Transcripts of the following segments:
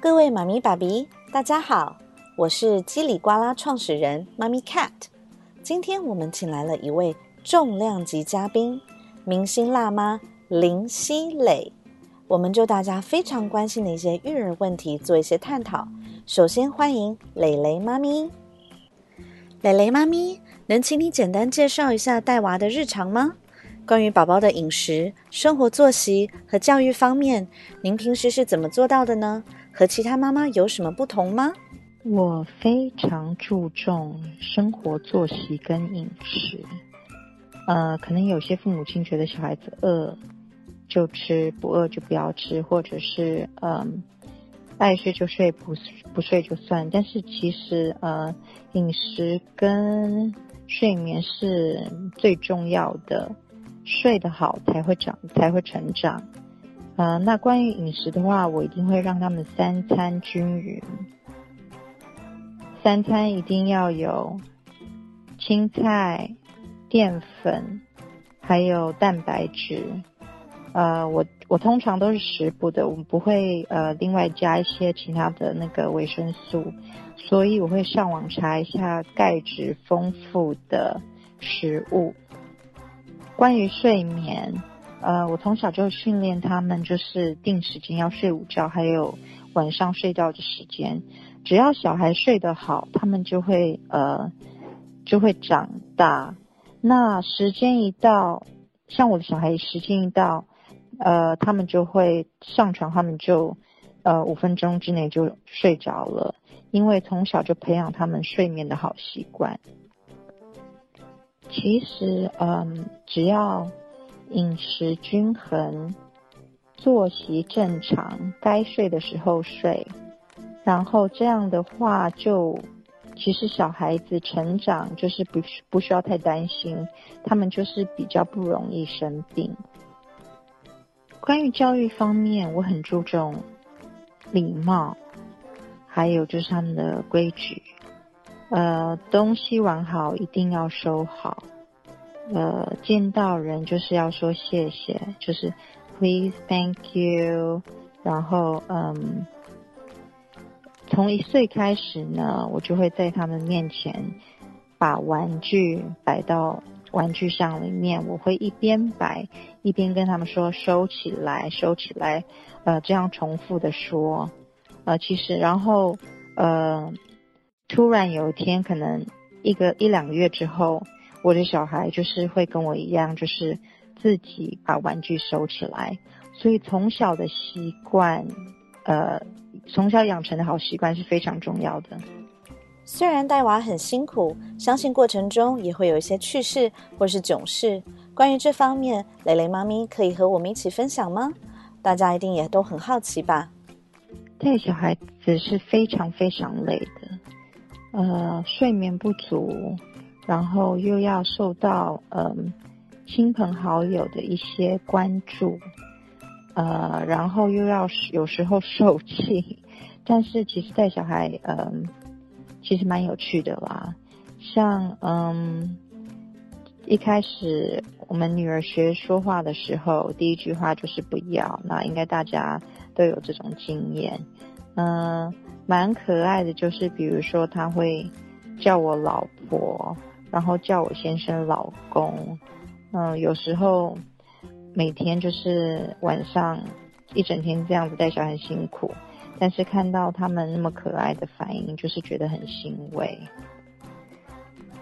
各位妈咪爸比，大家好，我是叽里呱啦创始人妈咪 Cat。今天我们请来了一位重量级嘉宾，明星辣妈林熙蕾。我们就大家非常关心的一些育儿问题做一些探讨。首先欢迎蕾蕾妈咪。蕾蕾妈咪，能请你简单介绍一下带娃的日常吗？关于宝宝的饮食、生活作息和教育方面，您平时是怎么做到的呢？和其他妈妈有什么不同吗？我非常注重生活作息跟饮食。呃，可能有些父母亲觉得小孩子饿就吃，不饿就不要吃，或者是嗯爱睡就睡，不不睡就算。但是其实呃，饮食跟睡眠是最重要的。睡得好才会长，才会成长。呃，那关于饮食的话，我一定会让他们三餐均匀。三餐一定要有青菜、淀粉，还有蛋白质。呃，我我通常都是食补的，我们不会呃另外加一些其他的那个维生素，所以我会上网查一下钙质丰富的食物。关于睡眠，呃，我从小就训练他们，就是定时间要睡午觉，还有晚上睡觉的时间。只要小孩睡得好，他们就会呃就会长大。那时间一到，像我的小孩时间一到，呃，他们就会上床，他们就呃五分钟之内就睡着了，因为从小就培养他们睡眠的好习惯。其实，嗯，只要饮食均衡、作息正常，该睡的时候睡，然后这样的话，就其实小孩子成长就是不不需要太担心，他们就是比较不容易生病。关于教育方面，我很注重礼貌，还有就是他们的规矩。呃，东西完好一定要收好。呃，见到人就是要说谢谢，就是 please thank you。然后，嗯，从一岁开始呢，我就会在他们面前把玩具摆到玩具箱里面，我会一边摆一边跟他们说收起来，收起来。呃，这样重复的说。呃，其实，然后，呃。突然有一天，可能一个一两个月之后，我的小孩就是会跟我一样，就是自己把玩具收起来。所以从小的习惯，呃，从小养成的好习惯是非常重要的。虽然带娃很辛苦，相信过程中也会有一些趣事或是囧事。关于这方面，蕾蕾妈咪可以和我们一起分享吗？大家一定也都很好奇吧？带小孩子是非常非常累的。呃，睡眠不足，然后又要受到嗯亲朋好友的一些关注，呃，然后又要有时候受气，但是其实带小孩嗯其实蛮有趣的啦。像嗯一开始我们女儿学说话的时候，第一句话就是不要，那应该大家都有这种经验，嗯。蛮可爱的，就是比如说她会叫我老婆，然后叫我先生老公，嗯，有时候每天就是晚上一整天这样子带小孩辛苦，但是看到他们那么可爱的反应，就是觉得很欣慰。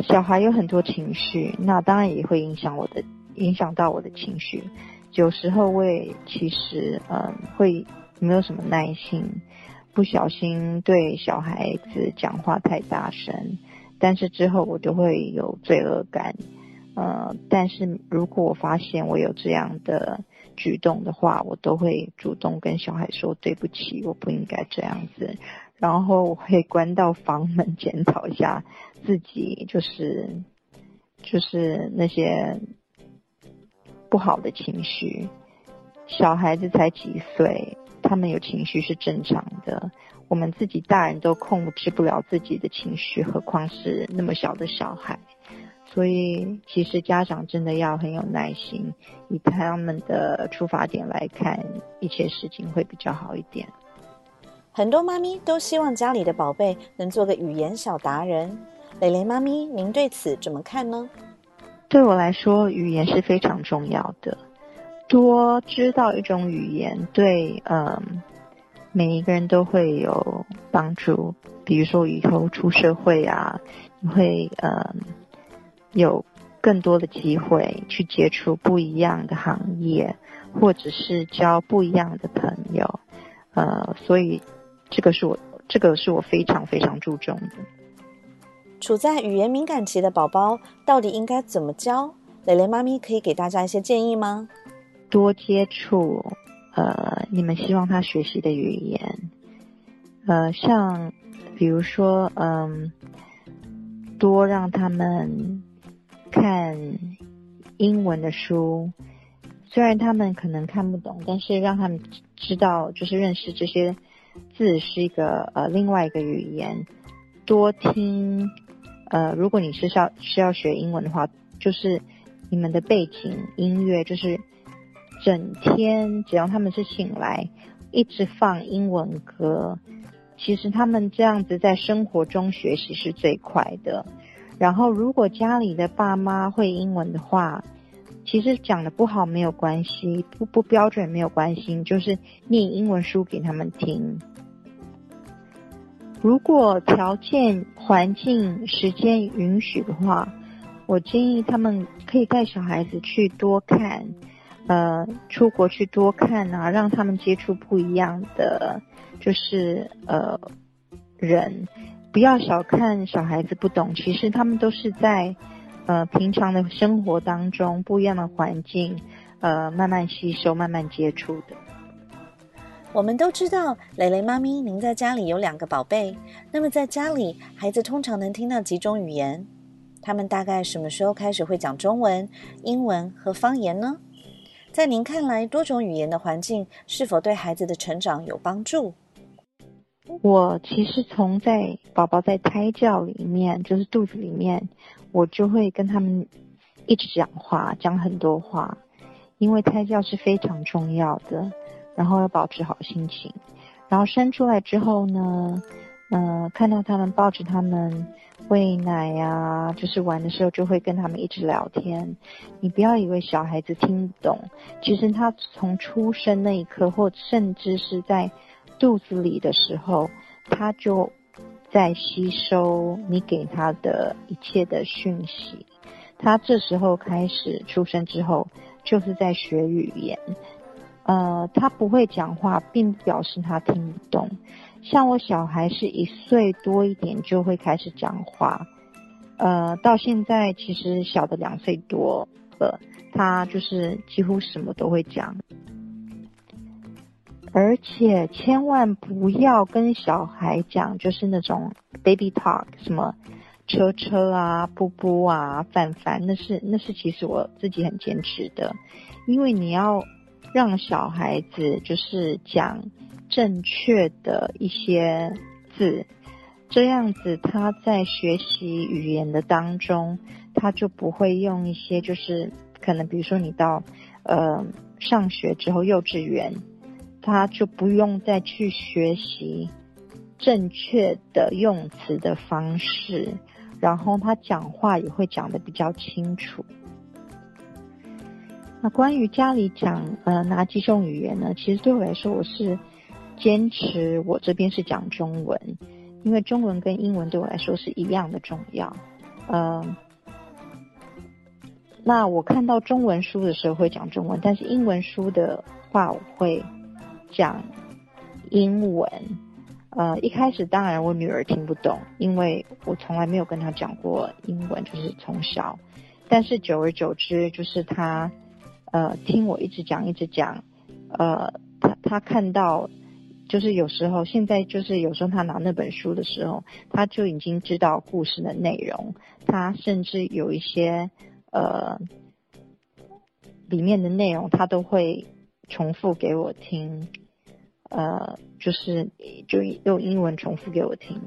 小孩有很多情绪，那当然也会影响我的，影响到我的情绪。有时候我也其实嗯会没有什么耐心。不小心对小孩子讲话太大声，但是之后我就会有罪恶感。呃，但是如果我发现我有这样的举动的话，我都会主动跟小孩说对不起，我不应该这样子。然后我会关到房门检讨一下自己，就是就是那些不好的情绪。小孩子才几岁。他们有情绪是正常的，我们自己大人都控制不了自己的情绪，何况是那么小的小孩。所以，其实家长真的要很有耐心，以他们的出发点来看一切事情会比较好一点。很多妈咪都希望家里的宝贝能做个语言小达人。蕾蕾妈咪，您对此怎么看呢？对我来说，语言是非常重要的。多知道一种语言，对嗯每一个人都会有帮助。比如说以后出社会啊，你会嗯有更多的机会去接触不一样的行业，或者是交不一样的朋友。呃，所以这个是我这个是我非常非常注重的。处在语言敏感期的宝宝到底应该怎么教？蕾蕾妈咪可以给大家一些建议吗？多接触，呃，你们希望他学习的语言，呃，像比如说，嗯，多让他们看英文的书，虽然他们可能看不懂，但是让他们知道，就是认识这些字是一个呃另外一个语言，多听。呃，如果你是要是要学英文的话，就是你们的背景音乐，就是整天只要他们是醒来，一直放英文歌，其实他们这样子在生活中学习是最快的。然后，如果家里的爸妈会英文的话，其实讲的不好没有关系，不不标准没有关系，就是念英文书给他们听。如果条件、环境、时间允许的话，我建议他们可以带小孩子去多看，呃，出国去多看啊，让他们接触不一样的，就是呃人，不要小看小孩子不懂，其实他们都是在呃平常的生活当中不一样的环境，呃慢慢吸收、慢慢接触的。我们都知道，蕾蕾妈咪，您在家里有两个宝贝。那么在家里，孩子通常能听到几种语言？他们大概什么时候开始会讲中文、英文和方言呢？在您看来，多种语言的环境是否对孩子的成长有帮助？我其实从在宝宝在胎教里面，就是肚子里面，我就会跟他们一直讲话，讲很多话，因为胎教是非常重要的。然后要保持好心情，然后生出来之后呢，嗯，看到他们抱着他们喂奶呀，就是玩的时候就会跟他们一直聊天。你不要以为小孩子听不懂，其实他从出生那一刻，或甚至是在肚子里的时候，他就在吸收你给他的一切的讯息。他这时候开始出生之后，就是在学语言。呃，他不会讲话，并表示他听不懂。像我小孩是一岁多一点就会开始讲话，呃，到现在其实小的两岁多了，他就是几乎什么都会讲。而且千万不要跟小孩讲，就是那种 baby talk，什么车车啊、布布啊、凡凡，那是那是其实我自己很坚持的，因为你要。让小孩子就是讲正确的一些字，这样子他在学习语言的当中，他就不会用一些就是可能比如说你到呃上学之后幼稚园，他就不用再去学习正确的用词的方式，然后他讲话也会讲的比较清楚。那关于家里讲呃哪几种语言呢？其实对我来说，我是坚持我这边是讲中文，因为中文跟英文对我来说是一样的重要。嗯，那我看到中文书的时候会讲中文，但是英文书的话我会讲英文。呃，一开始当然我女儿听不懂，因为我从来没有跟她讲过英文，就是从小。但是久而久之，就是她。呃，听我一直讲，一直讲，呃，她她看到，就是有时候，现在就是有时候他拿那本书的时候，他就已经知道故事的内容，他甚至有一些呃里面的内容，他都会重复给我听，呃，就是就用英文重复给我听，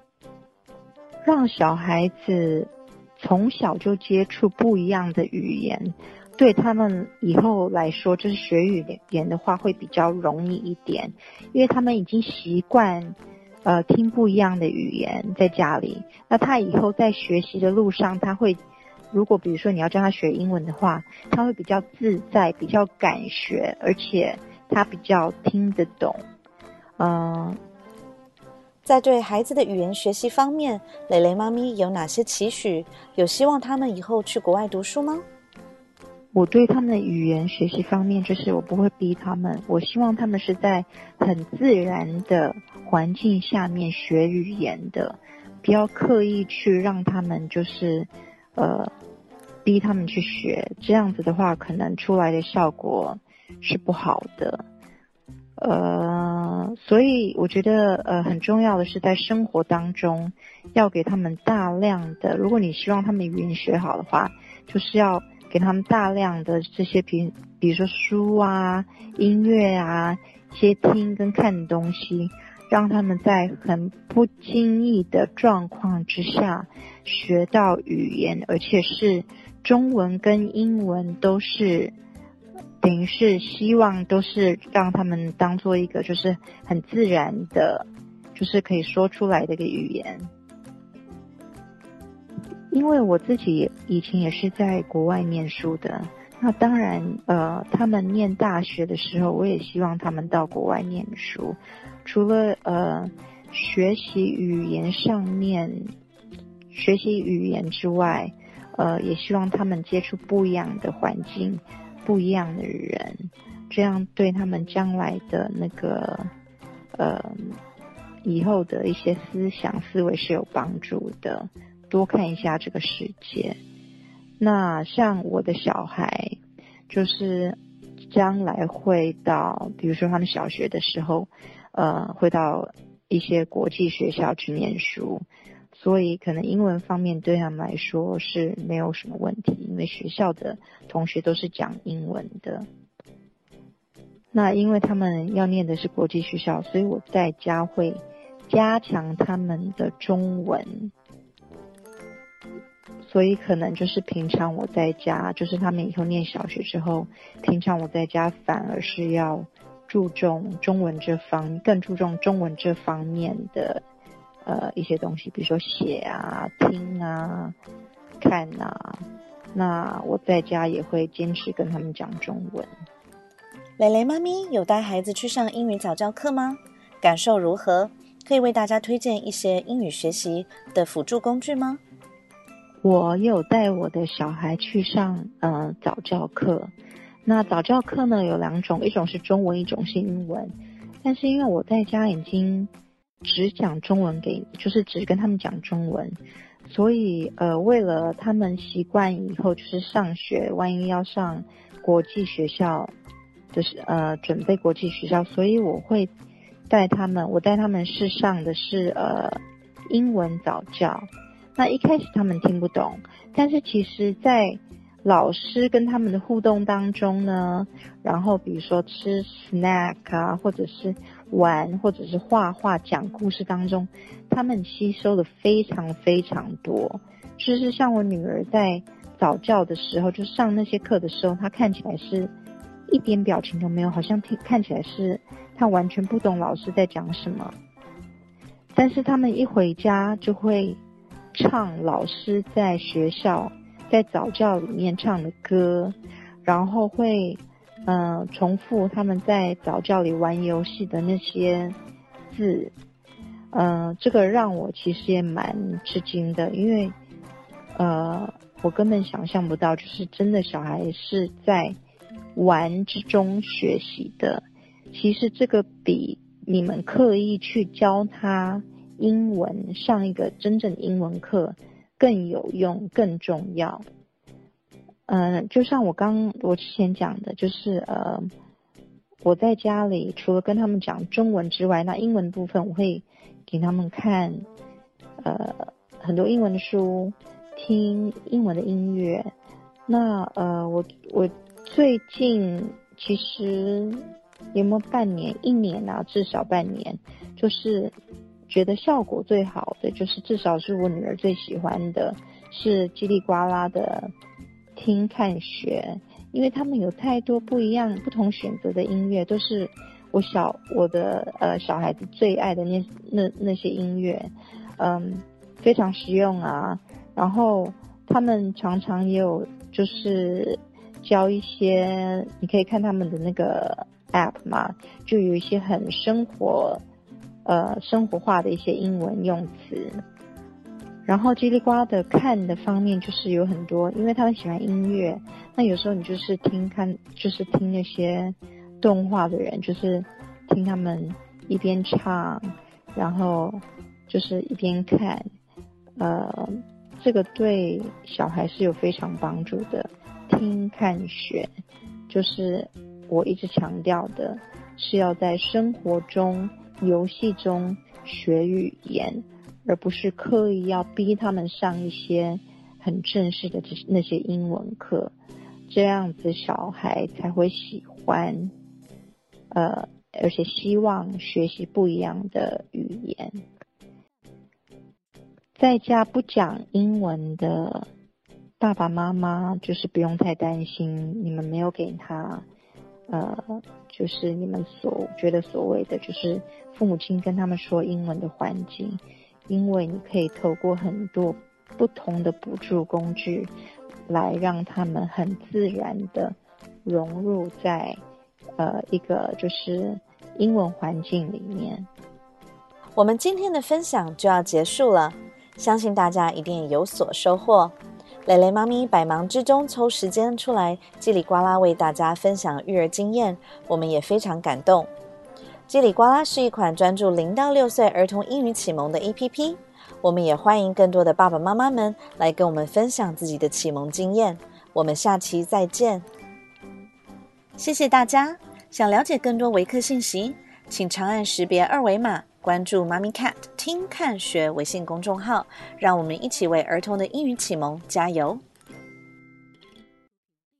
让小孩子从小就接触不一样的语言。对他们以后来说，就是学语言的话会比较容易一点，因为他们已经习惯，呃听不一样的语言在家里，那他以后在学习的路上，他会如果比如说你要教他学英文的话，他会比较自在，比较敢学，而且他比较听得懂。嗯，在对孩子的语言学习方面，蕾蕾妈咪有哪些期许？有希望他们以后去国外读书吗？我对他们的语言学习方面，就是我不会逼他们，我希望他们是在很自然的环境下面学语言的，不要刻意去让他们就是，呃，逼他们去学，这样子的话，可能出来的效果是不好的。呃，所以我觉得呃很重要的是在生活当中要给他们大量的，如果你希望他们语言学好的话，就是要。给他们大量的这些，比比如说书啊、音乐啊，一些听跟看的东西，让他们在很不经意的状况之下学到语言，而且是中文跟英文都是，等于是希望都是让他们当做一个就是很自然的，就是可以说出来的一个语言。因为我自己以前也是在国外念书的，那当然，呃，他们念大学的时候，我也希望他们到国外念书。除了呃学习语言上面学习语言之外，呃，也希望他们接触不一样的环境、不一样的人，这样对他们将来的那个呃以后的一些思想思维是有帮助的。多看一下这个世界。那像我的小孩，就是将来会到，比如说他们小学的时候，呃，会到一些国际学校去念书，所以可能英文方面对他们来说是没有什么问题，因为学校的同学都是讲英文的。那因为他们要念的是国际学校，所以我在家会加强他们的中文。所以可能就是平常我在家，就是他们以后念小学之后，平常我在家反而是要注重中文这方，更注重中文这方面的呃一些东西，比如说写啊、听啊、看啊。那我在家也会坚持跟他们讲中文。蕾蕾妈咪有带孩子去上英语早教课吗？感受如何？可以为大家推荐一些英语学习的辅助工具吗？我有带我的小孩去上呃早教课，那早教课呢有两种，一种是中文，一种是英文。但是因为我在家已经只讲中文给，就是只跟他们讲中文，所以呃为了他们习惯以后就是上学，万一要上国际学校，就是呃准备国际学校，所以我会带他们，我带他们是上的是呃英文早教。那一开始他们听不懂，但是其实，在老师跟他们的互动当中呢，然后比如说吃 snack 啊，或者是玩，或者是画画、讲故事当中，他们吸收的非常非常多。就是像我女儿在早教的时候，就上那些课的时候，她看起来是一点表情都没有，好像听看起来是她完全不懂老师在讲什么。但是他们一回家就会。唱老师在学校在早教里面唱的歌，然后会嗯重复他们在早教里玩游戏的那些字，嗯，这个让我其实也蛮吃惊的，因为呃我根本想象不到，就是真的小孩是在玩之中学习的。其实这个比你们刻意去教他。英文上一个真正的英文课更有用、更重要。嗯，就像我刚我之前讲的，就是呃，我在家里除了跟他们讲中文之外，那英文部分我会给他们看呃很多英文的书，听英文的音乐。那呃，我我最近其实有没有半年、一年啊？至少半年，就是。觉得效果最好的就是至少是我女儿最喜欢的，是叽里呱啦的听看学，因为他们有太多不一样、不同选择的音乐，都是我小我的呃小孩子最爱的那那那些音乐，嗯，非常实用啊。然后他们常常也有就是教一些，你可以看他们的那个 app 嘛，就有一些很生活呃生活化的一些英文用词。然后叽里呱的看的方面就是有很多，因为他们喜欢音乐，那有时候你就是听看，就是听那些动画的人，就是听他们一边唱，然后就是一边看，呃，这个对小孩是有非常帮助的。听、看、学，就是我一直强调的，是要在生活中、游戏中学语言。而不是刻意要逼他们上一些很正式的那些英文课，这样子小孩才会喜欢，呃，而且希望学习不一样的语言。在家不讲英文的爸爸妈妈，就是不用太担心，你们没有给他，呃，就是你们所觉得所谓的，就是父母亲跟他们说英文的环境。因为你可以透过很多不同的补助工具，来让他们很自然的融入在呃一个就是英文环境里面。我们今天的分享就要结束了，相信大家一定有所收获。蕾蕾妈咪百忙之中抽时间出来叽里呱啦为大家分享育儿经验，我们也非常感动。叽里呱啦是一款专注零到六岁儿童英语启蒙的 APP，我们也欢迎更多的爸爸妈妈们来跟我们分享自己的启蒙经验。我们下期再见，谢谢大家！想了解更多维克信息，请长按识别二维码关注“妈咪 cat 听看学”微信公众号，让我们一起为儿童的英语启蒙加油！